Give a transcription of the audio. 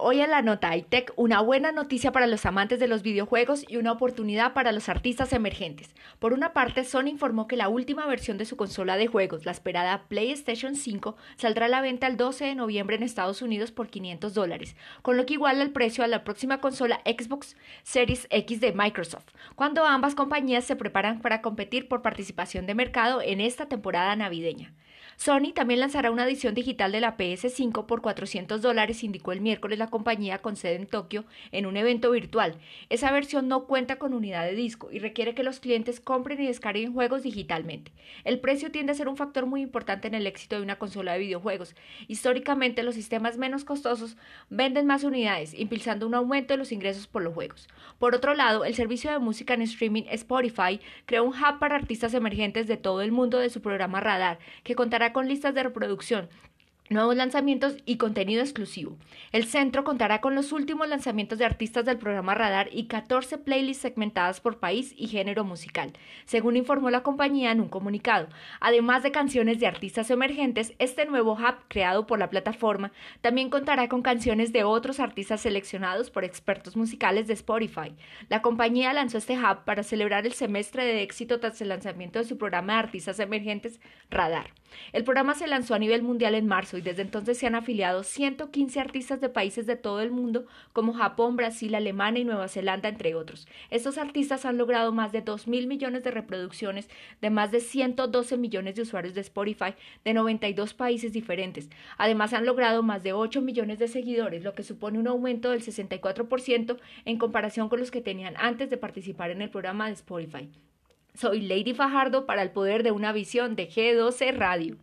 Hoy en la nota iTech, una buena noticia para los amantes de los videojuegos y una oportunidad para los artistas emergentes. Por una parte, Sony informó que la última versión de su consola de juegos, la esperada PlayStation 5, saldrá a la venta el 12 de noviembre en Estados Unidos por 500 dólares, con lo que iguala el precio a la próxima consola Xbox Series X de Microsoft, cuando ambas compañías se preparan para competir por participación de mercado en esta temporada navideña. Sony también lanzará una edición digital de la PS5 por 400 dólares, indicó el miércoles la compañía con sede en Tokio en un evento virtual. Esa versión no cuenta con unidad de disco y requiere que los clientes compren y descarguen juegos digitalmente. El precio tiende a ser un factor muy importante en el éxito de una consola de videojuegos. Históricamente, los sistemas menos costosos venden más unidades, impulsando un aumento de los ingresos por los juegos. Por otro lado, el servicio de música en streaming Spotify creó un hub para artistas emergentes de todo el mundo de su programa Radar, que contará con listas de reproducción nuevos lanzamientos y contenido exclusivo. El centro contará con los últimos lanzamientos de artistas del programa Radar y 14 playlists segmentadas por país y género musical, según informó la compañía en un comunicado. Además de canciones de artistas emergentes, este nuevo hub creado por la plataforma también contará con canciones de otros artistas seleccionados por expertos musicales de Spotify. La compañía lanzó este hub para celebrar el semestre de éxito tras el lanzamiento de su programa de artistas emergentes Radar. El programa se lanzó a nivel mundial en marzo y desde entonces se han afiliado 115 artistas de países de todo el mundo como Japón, Brasil, Alemania y Nueva Zelanda, entre otros. Estos artistas han logrado más de 2 mil millones de reproducciones de más de 112 millones de usuarios de Spotify de 92 países diferentes. Además han logrado más de 8 millones de seguidores, lo que supone un aumento del 64% en comparación con los que tenían antes de participar en el programa de Spotify. Soy Lady Fajardo para el poder de una visión de G12 Radio.